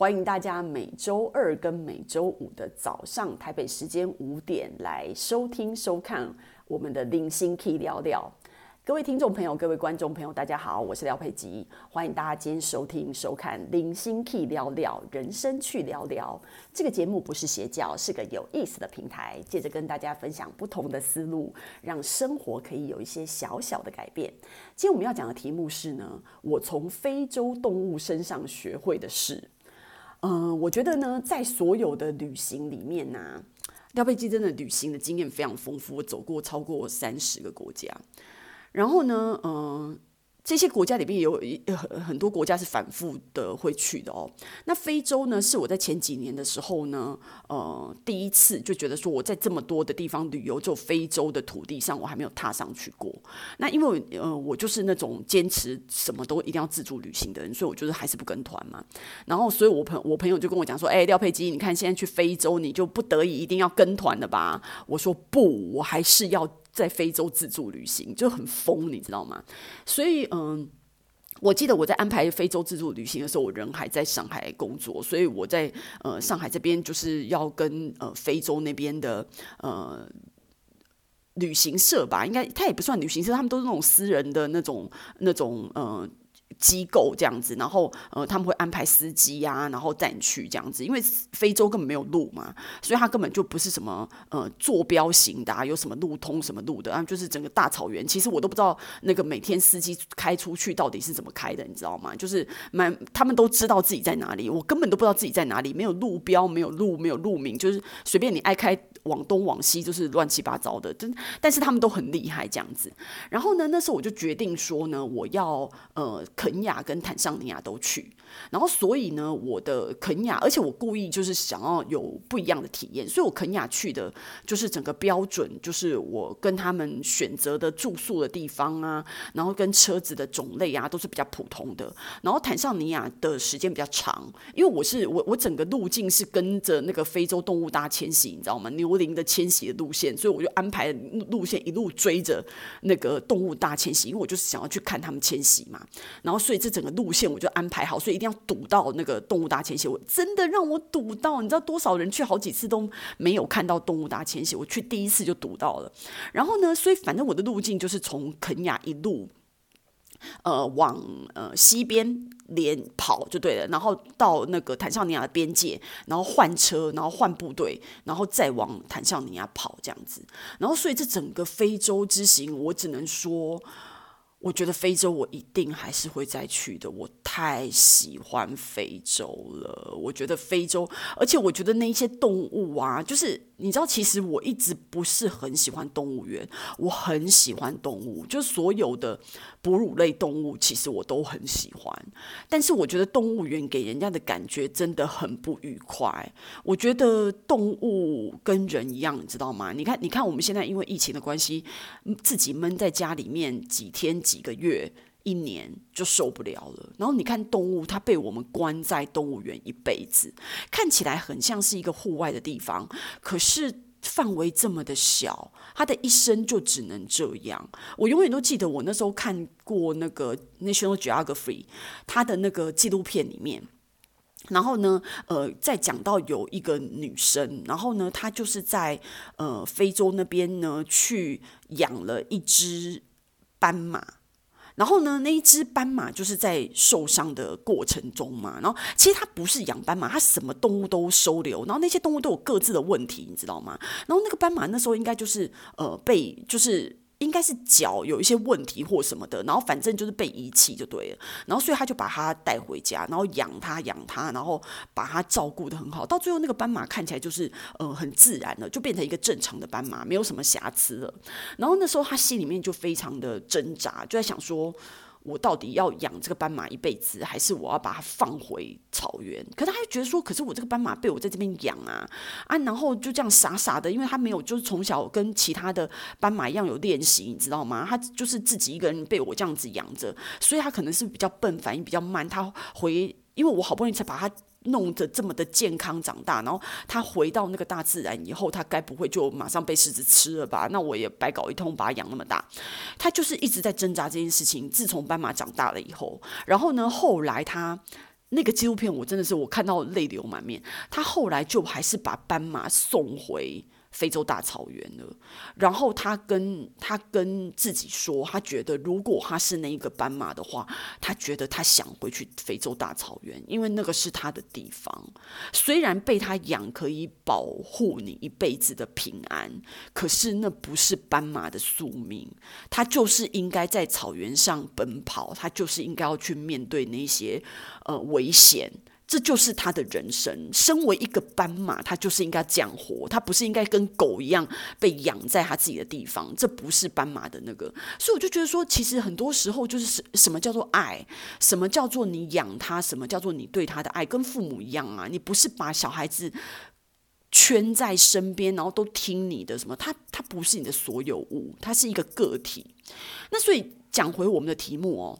欢迎大家每周二跟每周五的早上台北时间五点来收听收看我们的零星 Key 聊聊。各位听众朋友，各位观众朋友，大家好，我是廖佩吉，欢迎大家今天收听收看《零星 Key 聊聊人生去聊聊》这个节目，不是邪教，是个有意思的平台，借着跟大家分享不同的思路，让生活可以有一些小小的改变。今天我们要讲的题目是呢，我从非洲动物身上学会的事。嗯、我觉得呢，在所有的旅行里面呢、廖佩基真的旅行的经验非常丰富，我走过超过三十个国家。然后呢，嗯、这些国家里面有很很多国家是反复的会去的哦。那非洲呢，是我在前几年的时候呢，呃，第一次就觉得说我在这么多的地方旅游，就非洲的土地上我还没有踏上去过。那因为呃，我就是那种坚持什么都一定要自助旅行的人，所以我就是还是不跟团嘛。然后，所以我朋我朋友就跟我讲说：“哎，廖佩基，你看现在去非洲，你就不得已一定要跟团的吧？”我说：“不，我还是要。”在非洲自助旅行就很疯，你知道吗？所以，嗯，我记得我在安排非洲自助旅行的时候，我人还在上海工作，所以我在呃上海这边就是要跟呃非洲那边的呃旅行社吧，应该他也不算旅行社，他们都是那种私人的那种那种嗯。机构这样子，然后呃他们会安排司机呀、啊，然后带你去这样子，因为非洲根本没有路嘛，所以它根本就不是什么呃坐标型的、啊，有什么路通什么路的，啊就是整个大草原。其实我都不知道那个每天司机开出去到底是怎么开的，你知道吗？就是蛮他们都知道自己在哪里，我根本都不知道自己在哪里，没有路标，没有路，没有路名，就是随便你爱开。往东往西就是乱七八糟的，真但是他们都很厉害这样子。然后呢，那时候我就决定说呢，我要呃肯亚跟坦桑尼亚都去。然后所以呢，我的肯亚，而且我故意就是想要有不一样的体验，所以我肯亚去的就是整个标准，就是我跟他们选择的住宿的地方啊，然后跟车子的种类啊都是比较普通的。然后坦桑尼亚的时间比较长，因为我是我我整个路径是跟着那个非洲动物大迁徙，你知道吗？牛羚的迁徙的路线，所以我就安排路线一路追着那个动物大迁徙，因为我就是想要去看他们迁徙嘛。然后所以这整个路线我就安排好，所以。一定要堵到那个动物大迁徙，我真的让我堵到，你知道多少人去好几次都没有看到动物大迁徙，我去第一次就堵到了。然后呢，所以反正我的路径就是从肯亚一路，呃，往呃西边连跑就对了，然后到那个坦桑尼亚的边界，然后换车，然后换部队，然后再往坦桑尼亚跑这样子。然后所以这整个非洲之行，我只能说。我觉得非洲我一定还是会再去的，我太喜欢非洲了。我觉得非洲，而且我觉得那些动物啊，就是。你知道，其实我一直不是很喜欢动物园。我很喜欢动物，就所有的哺乳类动物，其实我都很喜欢。但是我觉得动物园给人家的感觉真的很不愉快。我觉得动物跟人一样，你知道吗？你看，你看，我们现在因为疫情的关系，自己闷在家里面几天几个月。一年就受不了了，然后你看动物，它被我们关在动物园一辈子，看起来很像是一个户外的地方，可是范围这么的小，它的一生就只能这样。我永远都记得我那时候看过那个 National Geography 它的那个纪录片里面，然后呢，呃，在讲到有一个女生，然后呢，她就是在呃非洲那边呢去养了一只斑马。然后呢，那一只斑马就是在受伤的过程中嘛。然后其实它不是养斑马，它什么动物都收留。然后那些动物都有各自的问题，你知道吗？然后那个斑马那时候应该就是呃被就是。应该是脚有一些问题或什么的，然后反正就是被遗弃就对了，然后所以他就把它带回家，然后养它养它，然后把它照顾得很好，到最后那个斑马看起来就是呃很自然的，就变成一个正常的斑马，没有什么瑕疵了。然后那时候他心里面就非常的挣扎，就在想说。我到底要养这个斑马一辈子，还是我要把它放回草原？可是他就觉得说，可是我这个斑马被我在这边养啊啊，然后就这样傻傻的，因为他没有就是从小跟其他的斑马一样有练习，你知道吗？他就是自己一个人被我这样子养着，所以他可能是比较笨，反应比较慢。他回，因为我好不容易才把它。弄得这么的健康长大，然后他回到那个大自然以后，他该不会就马上被狮子吃了吧？那我也白搞一通，把他养那么大。他就是一直在挣扎这件事情。自从斑马长大了以后，然后呢，后来他那个纪录片，我真的是我看到泪流满面。他后来就还是把斑马送回。非洲大草原了，然后他跟他跟自己说，他觉得如果他是那一个斑马的话，他觉得他想回去非洲大草原，因为那个是他的地方。虽然被他养可以保护你一辈子的平安，可是那不是斑马的宿命。他就是应该在草原上奔跑，他就是应该要去面对那些呃危险。这就是他的人生。身为一个斑马，他就是应该这样活。他不是应该跟狗一样被养在他自己的地方。这不是斑马的那个。所以我就觉得说，其实很多时候就是什什么叫做爱，什么叫做你养他，什么叫做你对他的爱，跟父母一样啊。你不是把小孩子圈在身边，然后都听你的什么？他他不是你的所有物，他是一个个体。那所以讲回我们的题目哦。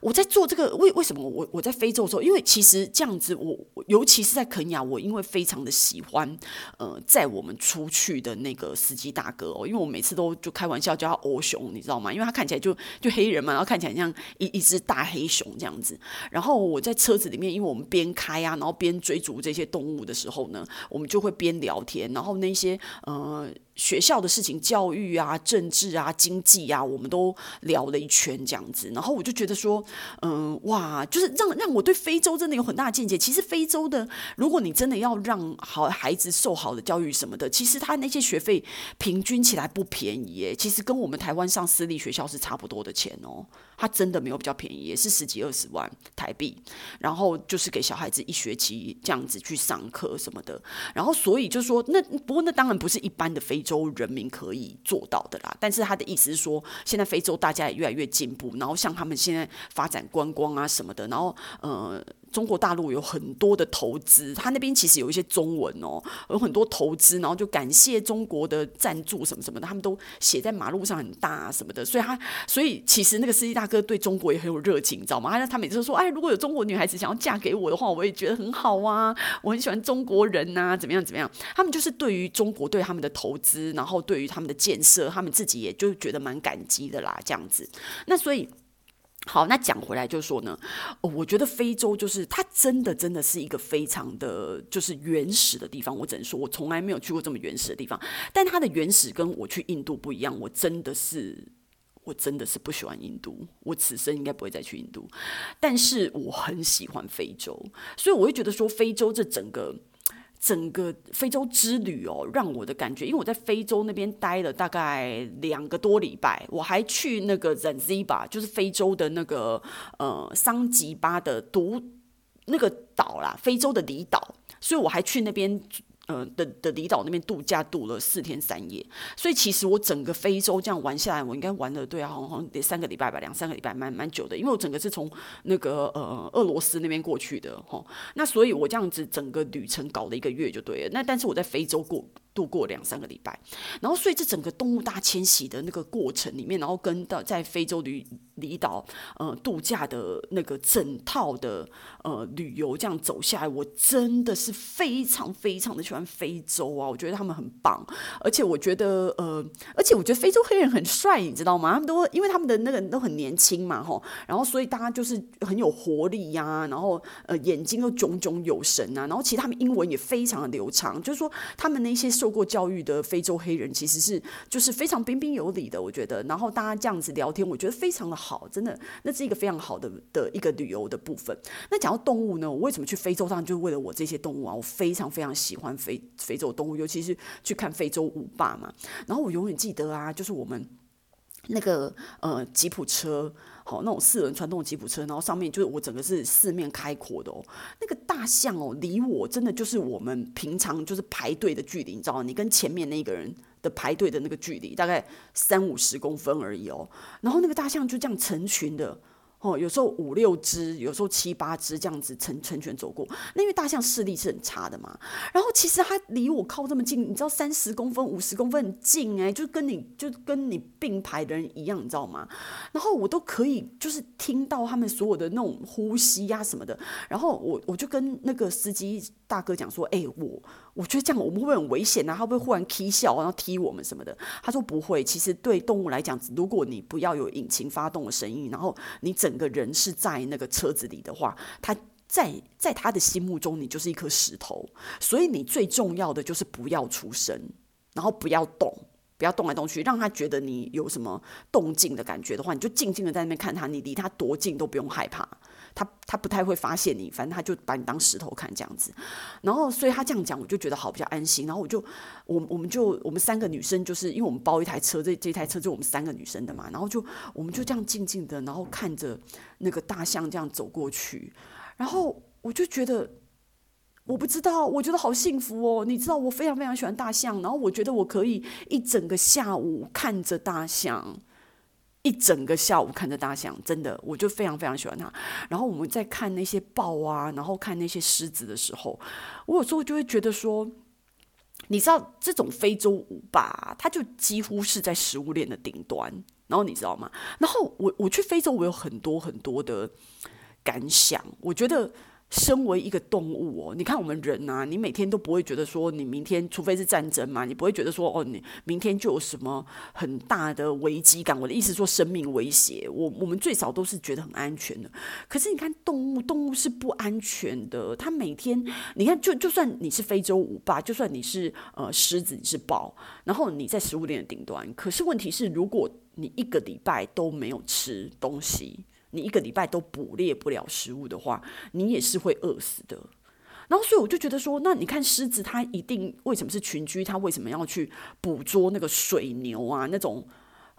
我在做这个，为为什么我我在非洲的时候，因为其实这样子我，尤其是在肯亚，我因为非常的喜欢，呃，载我们出去的那个司机大哥哦，因为我每次都就开玩笑叫他欧熊，你知道吗？因为他看起来就就黑人嘛，然后看起来像一一只大黑熊这样子。然后我在车子里面，因为我们边开啊，然后边追逐这些动物的时候呢，我们就会边聊天，然后那些呃。学校的事情、教育啊、政治啊、经济啊，我们都聊了一圈这样子。然后我就觉得说，嗯，哇，就是让让我对非洲真的有很大的见解。其实非洲的，如果你真的要让好孩子受好的教育什么的，其实他那些学费平均起来不便宜耶。其实跟我们台湾上私立学校是差不多的钱哦。它真的没有比较便宜，也是十几二十万台币。然后就是给小孩子一学期这样子去上课什么的。然后所以就说，那不过那当然不是一般的非洲人民可以做到的啦。但是他的意思是说，现在非洲大家也越来越进步，然后像他们现在发展观光啊什么的，然后呃。中国大陆有很多的投资，他那边其实有一些中文哦，有很多投资，然后就感谢中国的赞助什么什么的，他们都写在马路上很大啊什么的，所以他所以其实那个司机大哥对中国也很有热情，你知道吗？他他每次都说，哎，如果有中国女孩子想要嫁给我的话，我也觉得很好啊，我很喜欢中国人呐，怎么样怎么样？他们就是对于中国对他们的投资，然后对于他们的建设，他们自己也就觉得蛮感激的啦，这样子。那所以。好，那讲回来就说呢，我觉得非洲就是它真的真的是一个非常的就是原始的地方。我只能说，我从来没有去过这么原始的地方。但它的原始跟我去印度不一样，我真的是我真的是不喜欢印度，我此生应该不会再去印度。但是我很喜欢非洲，所以我会觉得说，非洲这整个。整个非洲之旅哦，让我的感觉，因为我在非洲那边待了大概两个多礼拜，我还去那个 Zanzibar，就是非洲的那个呃桑吉巴的独那个岛啦，非洲的离岛，所以我还去那边。呃的的离岛那边度假度了四天三夜，所以其实我整个非洲这样玩下来，我应该玩了对啊，好像得三个礼拜吧，两三个礼拜，蛮蛮久的，因为我整个是从那个呃俄罗斯那边过去的齁，那所以我这样子整个旅程搞了一个月就对了，那但是我在非洲过。度过两三个礼拜，然后所以这整个动物大迁徙的那个过程里面，然后跟到在非洲旅离岛呃度假的那个整套的呃旅游这样走下来，我真的是非常非常的喜欢非洲啊！我觉得他们很棒，而且我觉得呃，而且我觉得非洲黑人很帅，你知道吗？他们都因为他们的那个都很年轻嘛，吼，然后所以大家就是很有活力呀、然后呃眼睛都炯炯有神啊，然后其实他们英文也非常的流畅，就是说他们那些受。受过教育的非洲黑人其实是就是非常彬彬有礼的，我觉得。然后大家这样子聊天，我觉得非常的好，好真的，那是一个非常好的的一个旅游的部分。那讲到动物呢，我为什么去非洲？上就是为了我这些动物啊，我非常非常喜欢非非洲动物，尤其是去看非洲舞霸嘛。然后我永远记得啊，就是我们那个呃吉普车。好，那种四轮传动的吉普车，然后上面就是我整个是四面开阔的哦。那个大象哦，离我真的就是我们平常就是排队的距离，你知道？你跟前面那个人的排队的那个距离大概三五十公分而已哦。然后那个大象就这样成群的。哦，有时候五六只，有时候七八只这样子成成群走过。那因为大象视力是很差的嘛，然后其实它离我靠这么近，你知道三十公分、五十公分很近哎，就跟你就跟你并排的人一样，你知道吗？然后我都可以就是听到他们所有的那种呼吸呀、什么的。然后我我就跟那个司机大哥讲说，哎，我我觉得这样我们会不会很危险啊？他会不会忽然踢笑，然后踢我们什么的？他说不会，其实对动物来讲，如果你不要有引擎发动的声音，然后你整整个人是在那个车子里的话，他在在他的心目中，你就是一颗石头，所以你最重要的就是不要出声，然后不要动，不要动来动去，让他觉得你有什么动静的感觉的话，你就静静的在那边看他，你离他多近都不用害怕。他他不太会发现你，反正他就把你当石头看这样子，然后所以他这样讲，我就觉得好比较安心。然后我就我我们就我们三个女生，就是因为我们包一台车，这这台车就我们三个女生的嘛。然后就我们就这样静静的，然后看着那个大象这样走过去，然后我就觉得我不知道，我觉得好幸福哦。你知道我非常非常喜欢大象，然后我觉得我可以一整个下午看着大象。一整个下午看着大象，真的，我就非常非常喜欢它。然后我们在看那些豹啊，然后看那些狮子的时候，我有时候就会觉得说，你知道这种非洲舞霸，它就几乎是在食物链的顶端。然后你知道吗？然后我我去非洲，我有很多很多的感想，我觉得。身为一个动物哦，你看我们人啊，你每天都不会觉得说，你明天除非是战争嘛，你不会觉得说，哦，你明天就有什么很大的危机感。我的意思说，生命威胁，我我们最少都是觉得很安全的。可是你看动物，动物是不安全的。它每天，你看，就就算你是非洲五霸，就算你是呃狮子，你是豹，然后你在食物链的顶端，可是问题是，如果你一个礼拜都没有吃东西。你一个礼拜都捕猎不了食物的话，你也是会饿死的。然后，所以我就觉得说，那你看狮子，它一定为什么是群居？它为什么要去捕捉那个水牛啊？那种。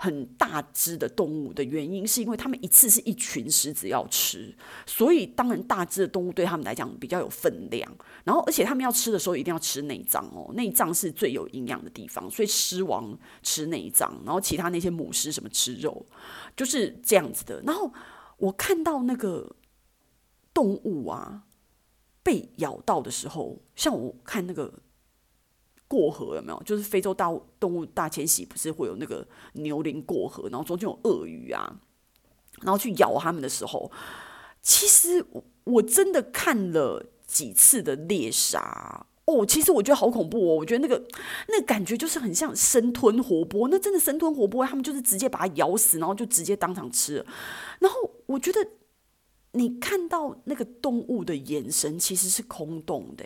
很大只的动物的原因，是因为他们一次是一群狮子要吃，所以当然大只的动物对他们来讲比较有分量。然后，而且他们要吃的时候一定要吃内脏哦，内脏是最有营养的地方，所以狮王吃内脏，然后其他那些母狮什么吃肉，就是这样子的。然后我看到那个动物啊被咬到的时候，像我看那个。过河有没有？就是非洲大动物大迁徙，不是会有那个牛羚过河，然后中间有鳄鱼啊，然后去咬它们的时候，其实我真的看了几次的猎杀哦，其实我觉得好恐怖哦，我觉得那个那个感觉就是很像生吞活剥，那真的生吞活剥，他们就是直接把它咬死，然后就直接当场吃了。然后我觉得你看到那个动物的眼神其实是空洞的。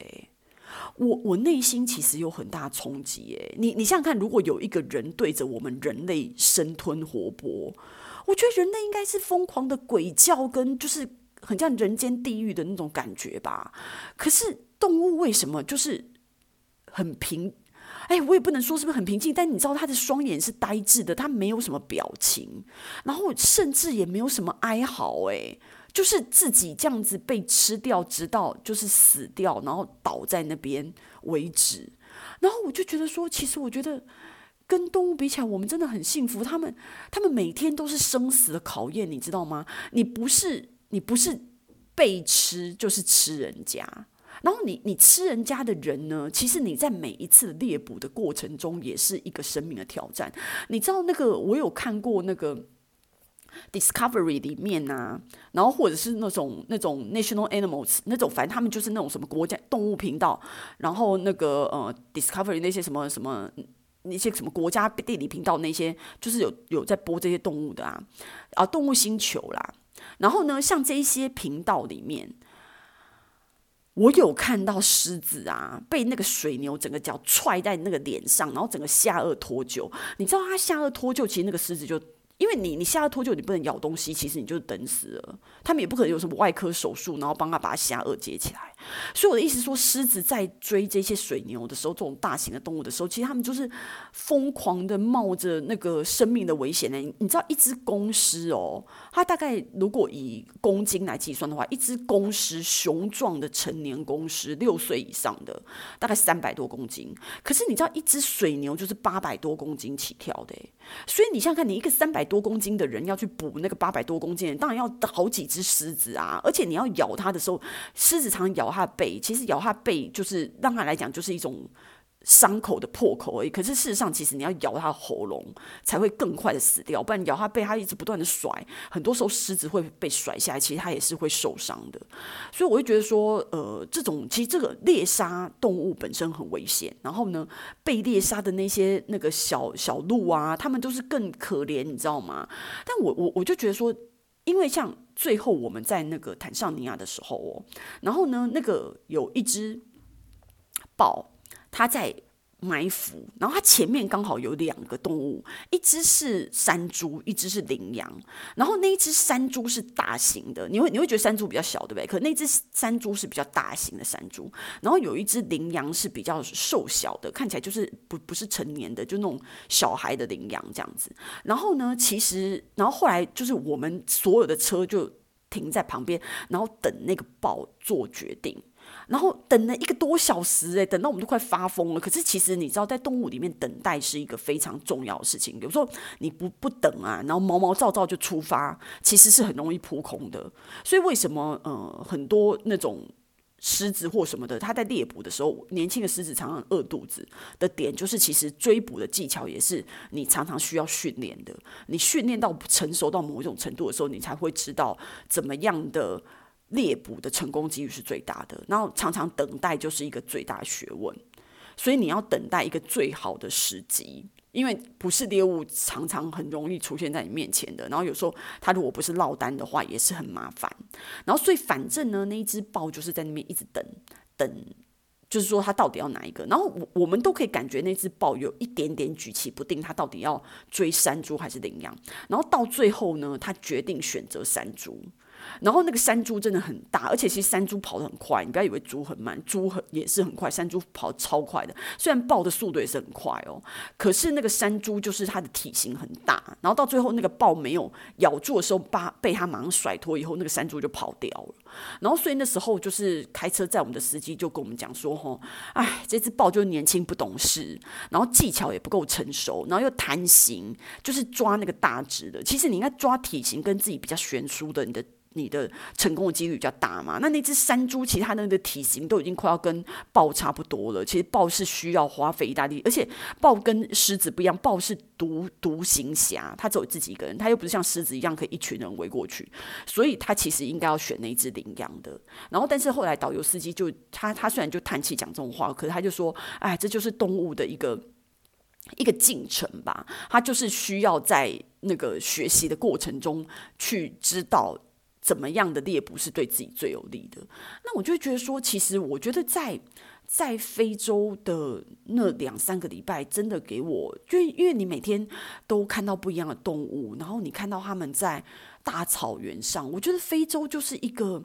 我我内心其实有很大冲击诶，你你想想看，如果有一个人对着我们人类生吞活剥，我觉得人类应该是疯狂的鬼叫，跟就是很像人间地狱的那种感觉吧。可是动物为什么就是很平？哎，我也不能说是不是很平静，但你知道他的双眼是呆滞的，他没有什么表情，然后甚至也没有什么哀嚎，哎。就是自己这样子被吃掉，直到就是死掉，然后倒在那边为止。然后我就觉得说，其实我觉得跟动物比起来，我们真的很幸福。他们他们每天都是生死的考验，你知道吗？你不是你不是被吃，就是吃人家。然后你你吃人家的人呢，其实你在每一次猎捕的过程中，也是一个生命的挑战。你知道那个，我有看过那个。Discovery 里面啊，然后或者是那种那种 National Animals 那种，反正他们就是那种什么国家动物频道，然后那个呃 Discovery 那些什么什么那些什么国家地理频道那些，就是有有在播这些动物的啊啊动物星球啦，然后呢，像这一些频道里面，我有看到狮子啊被那个水牛整个脚踹在那个脸上，然后整个下颚脱臼。你知道它下颚脱臼，其实那个狮子就。因为你你下颚脱臼，你不能咬东西，其实你就等死了。他们也不可能有什么外科手术，然后帮他把下颚接起来。所以我的意思说，狮子在追这些水牛的时候，这种大型的动物的时候，其实他们就是疯狂的冒着那个生命的危险呢。你知道，一只公狮哦，它大概如果以公斤来计算的话，一只公狮雄壮的成年公狮，六岁以上的，大概三百多公斤。可是你知道，一只水牛就是八百多公斤起跳的。所以你想想看，你一个三百多公斤的人要去捕那个八百多公斤，当然要好几只狮子啊！而且你要咬它的时候，狮子常常咬它背，其实咬它背就是让它来讲就是一种。伤口的破口而已，可是事实上，其实你要咬它喉咙才会更快的死掉，不然咬它背，它一直不断的甩，很多时候狮子会被甩下来，其实它也是会受伤的。所以我会觉得说，呃，这种其实这个猎杀动物本身很危险，然后呢，被猎杀的那些那个小小鹿啊，他们都是更可怜，你知道吗？但我我我就觉得说。因为像最后我们在那个坦桑尼亚的时候哦，然后呢，那个有一只豹，它在。埋伏，然后它前面刚好有两个动物，一只是山猪，一只是羚羊。然后那一只山猪是大型的，你会你会觉得山猪比较小，对不对？可那只山猪是比较大型的山猪。然后有一只羚羊是比较瘦小的，看起来就是不不是成年的，就那种小孩的羚羊这样子。然后呢，其实然后后来就是我们所有的车就停在旁边，然后等那个豹做决定。然后等了一个多小时，哎，等到我们都快发疯了。可是其实你知道，在动物里面等待是一个非常重要的事情。有时候你不不等啊，然后毛毛躁躁就出发，其实是很容易扑空的。所以为什么呃很多那种狮子或什么的，它在猎捕的时候，年轻的狮子常常饿肚子的点，就是其实追捕的技巧也是你常常需要训练的。你训练到成熟到某一种程度的时候，你才会知道怎么样的。猎捕的成功几率是最大的，然后常常等待就是一个最大学问，所以你要等待一个最好的时机，因为不是猎物常常很容易出现在你面前的，然后有时候它如果不是落单的话，也是很麻烦。然后所以反正呢，那一只豹就是在那边一直等等，就是说它到底要哪一个，然后我我们都可以感觉那只豹有一点点举棋不定，它到底要追山猪还是羚羊，然后到最后呢，它决定选择山猪。然后那个山猪真的很大，而且其实山猪跑得很快，你不要以为猪很慢，猪很也是很快，山猪跑超快的。虽然豹的速度也是很快哦，可是那个山猪就是它的体型很大，然后到最后那个豹没有咬住的时候，把被它马上甩脱以后，那个山猪就跑掉了。然后所以那时候就是开车载我们的司机就跟我们讲说：“吼，哎，这只豹就年轻不懂事，然后技巧也不够成熟，然后又贪心，就是抓那个大只的。其实你应该抓体型跟自己比较悬殊的，你的。”你的成功的几率比较大嘛？那那只山猪，其实它的那个体型都已经快要跟豹差不多了。其实豹是需要花费一大力，而且豹跟狮子不一样，豹是独独行侠，它只有自己一个人，它又不是像狮子一样可以一群人围过去，所以它其实应该要选那只羚羊的。然后，但是后来导游司机就他他虽然就叹气讲这种话，可是他就说：“哎，这就是动物的一个一个进程吧，他就是需要在那个学习的过程中去知道。”怎么样的猎捕是对自己最有利的？那我就觉得说，其实我觉得在在非洲的那两三个礼拜，真的给我，就因为你每天都看到不一样的动物，然后你看到他们在大草原上，我觉得非洲就是一个，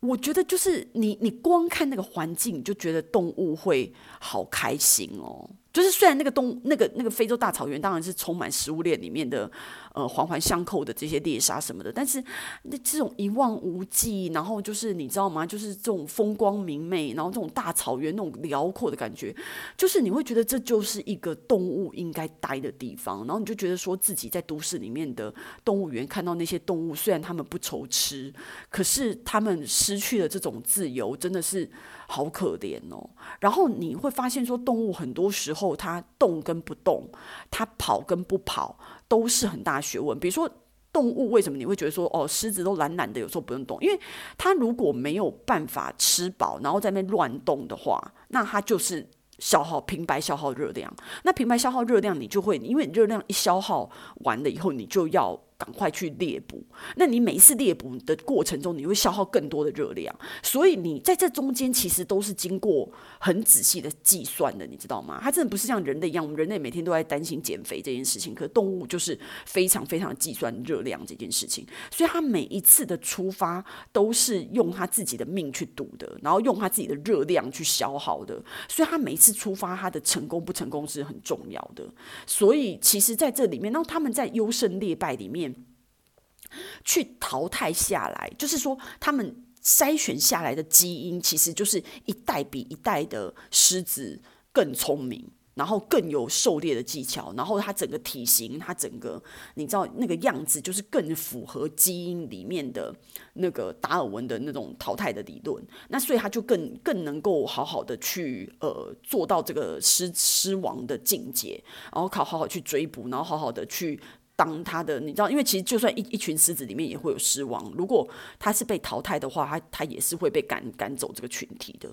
我觉得就是你你光看那个环境，就觉得动物会好开心哦。就是虽然那个东那个那个非洲大草原当然是充满食物链里面的呃环环相扣的这些猎杀什么的，但是那这种一望无际，然后就是你知道吗？就是这种风光明媚，然后这种大草原那种辽阔的感觉，就是你会觉得这就是一个动物应该待的地方，然后你就觉得说自己在都市里面的动物园看到那些动物，虽然他们不愁吃，可是他们失去了这种自由，真的是。好可怜哦，然后你会发现说，动物很多时候它动跟不动，它跑跟不跑，都是很大学问。比如说动物为什么你会觉得说，哦，狮子都懒懒的，有时候不用动，因为它如果没有办法吃饱，然后在那乱动的话，那它就是。消耗平白消耗热量，那平白消耗热量，你就会因为热量一消耗完了以后，你就要赶快去猎捕。那你每一次猎捕的过程中，你会消耗更多的热量，所以你在这中间其实都是经过很仔细的计算的，你知道吗？它真的不是像人类一样，我们人类每天都在担心减肥这件事情，可动物就是非常非常计算热量这件事情，所以它每一次的出发都是用它自己的命去赌的，然后用它自己的热量去消耗的，所以它每一次出发，它的成功不成功是很重要的。所以其实在这里面，那他们在优胜劣败里面。去淘汰下来，就是说，他们筛选下来的基因，其实就是一代比一代的狮子更聪明，然后更有狩猎的技巧，然后它整个体型，它整个你知道那个样子，就是更符合基因里面的那个达尔文的那种淘汰的理论。那所以它就更更能够好好的去呃做到这个狮狮王的境界，然后靠好好去追捕，然后好好的去。当他的，你知道，因为其实就算一一群狮子里面也会有狮王，如果他是被淘汰的话，他他也是会被赶赶走这个群体的。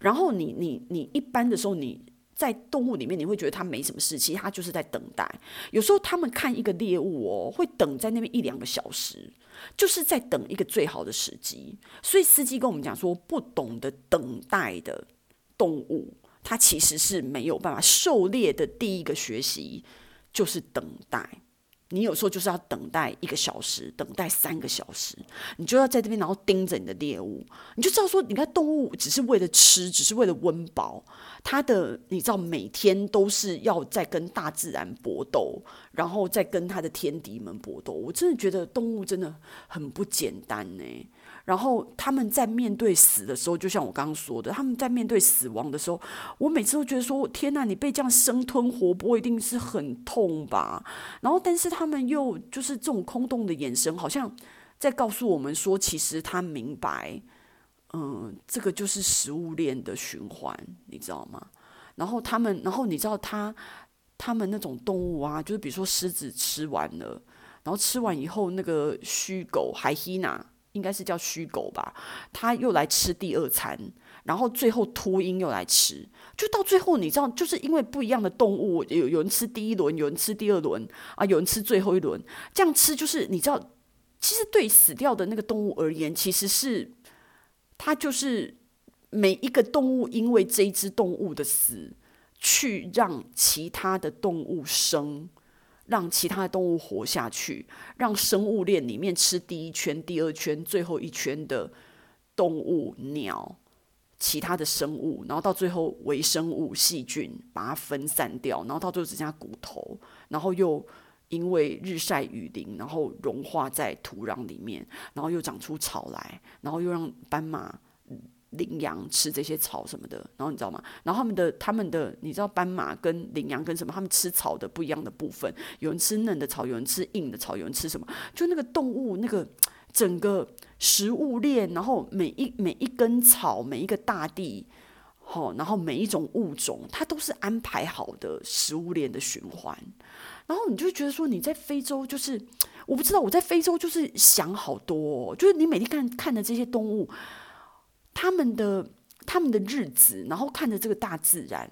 然后你你你一般的时候，你在动物里面，你会觉得它没什么事，其实它就是在等待。有时候他们看一个猎物哦，会等在那边一两个小时，就是在等一个最好的时机。所以司机跟我们讲说，不懂得等待的动物，它其实是没有办法狩猎的第一个学习就是等待。你有时候就是要等待一个小时，等待三个小时，你就要在这边，然后盯着你的猎物，你就知道说，你看动物只是为了吃，只是为了温饱，它的你知道每天都是要在跟大自然搏斗，然后再跟它的天敌们搏斗。我真的觉得动物真的很不简单呢。然后他们在面对死的时候，就像我刚刚说的，他们在面对死亡的时候，我每次都觉得说：天呐，你被这样生吞活剥，一定是很痛吧？然后，但是他们又就是这种空洞的眼神，好像在告诉我们说，其实他明白，嗯，这个就是食物链的循环，你知道吗？然后他们，然后你知道他他们那种动物啊，就是比如说狮子吃完了，然后吃完以后，那个虚狗海希娜。应该是叫虚狗吧，他又来吃第二餐，然后最后秃鹰又来吃，就到最后你知道，就是因为不一样的动物，有有人吃第一轮，有人吃第二轮啊，有人吃最后一轮，这样吃就是你知道，其实对死掉的那个动物而言，其实是它就是每一个动物因为这一只动物的死，去让其他的动物生。让其他的动物活下去，让生物链里面吃第一圈、第二圈、最后一圈的动物、鸟、其他的生物，然后到最后微生物、细菌把它分散掉，然后到最后只剩下骨头，然后又因为日晒雨淋，然后融化在土壤里面，然后又长出草来，然后又让斑马。羚羊吃这些草什么的，然后你知道吗？然后他们的他们的，你知道斑马跟羚羊跟什么？他们吃草的不一样的部分，有人吃嫩的草，有人吃硬的草，有人吃什么？就那个动物那个整个食物链，然后每一每一根草，每一个大地，好，然后每一种物种，它都是安排好的食物链的循环。然后你就觉得说，你在非洲就是我不知道，我在非洲就是想好多，就是你每天看看的这些动物。他们的他们的日子，然后看着这个大自然，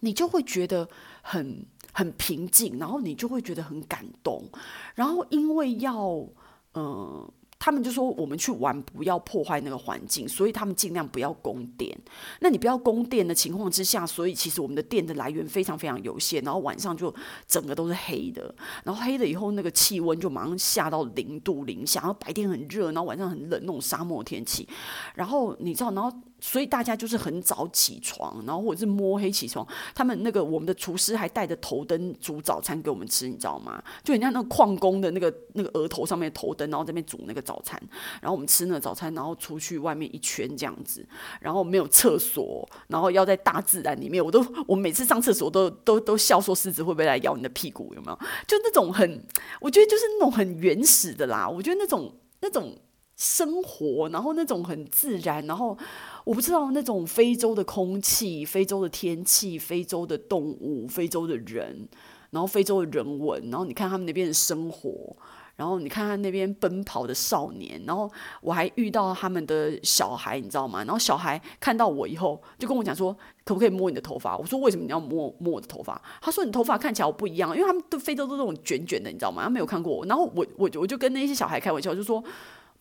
你就会觉得很很平静，然后你就会觉得很感动，然后因为要嗯。他们就说：“我们去玩，不要破坏那个环境，所以他们尽量不要供电。那你不要供电的情况之下，所以其实我们的电的来源非常非常有限。然后晚上就整个都是黑的，然后黑了以后，那个气温就马上下到零度零下，然后白天很热，然后晚上很冷，那种沙漠天气。然后你知道，然后。”所以大家就是很早起床，然后或者是摸黑起床。他们那个我们的厨师还带着头灯煮早餐给我们吃，你知道吗？就人家那矿工的那个那个额头上面头灯，然后这边煮那个早餐，然后我们吃那个早餐，然后出去外面一圈这样子，然后没有厕所，然后要在大自然里面。我都我每次上厕所都都 都笑说狮子会不会来咬你的屁股？有没有？就那种很，我觉得就是那种很原始的啦。我觉得那种那种生活，然后那种很自然，然后。我不知道那种非洲的空气、非洲的天气、非洲的动物、非洲的人，然后非洲的人文，然后你看他们那边的生活，然后你看他那边奔跑的少年，然后我还遇到他们的小孩，你知道吗？然后小孩看到我以后就跟我讲说，可不可以摸你的头发？我说为什么你要摸摸我的头发？他说你头发看起来我不一样，因为他们的非洲都是那种卷卷的，你知道吗？他没有看过我，然后我我我就跟那些小孩开玩笑，就说。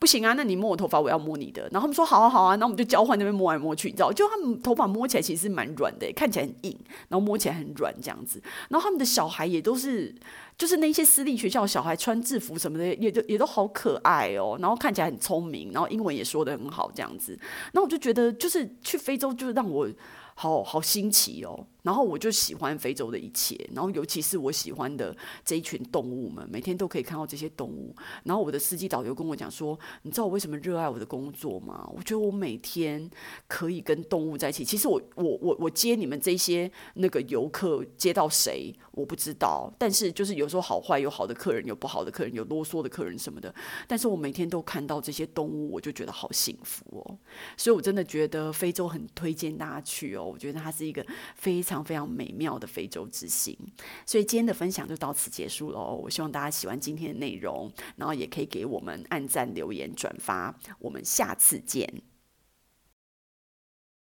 不行啊，那你摸我头发，我要摸你的。然后他们说好啊好啊，然后我们就交换那边摸来摸去，你知道？就他们头发摸起来其实蛮软的，看起来很硬，然后摸起来很软这样子。然后他们的小孩也都是，就是那些私立学校小孩穿制服什么的，也都也都好可爱哦。然后看起来很聪明，然后英文也说得很好这样子。那我就觉得，就是去非洲，就是让我。好好新奇哦，然后我就喜欢非洲的一切，然后尤其是我喜欢的这一群动物们，每天都可以看到这些动物。然后我的司机导游跟我讲说：“你知道我为什么热爱我的工作吗？我觉得我每天可以跟动物在一起。其实我我我我接你们这些那个游客接到谁我不知道，但是就是有有时候好坏，有好的客人，有不好的客人，有啰嗦的客人什么的。但是我每天都看到这些动物，我就觉得好幸福哦。所以我真的觉得非洲很推荐大家去哦。我觉得它是一个非常非常美妙的非洲之行，所以今天的分享就到此结束喽。我希望大家喜欢今天的内容，然后也可以给我们按赞、留言、转发。我们下次见。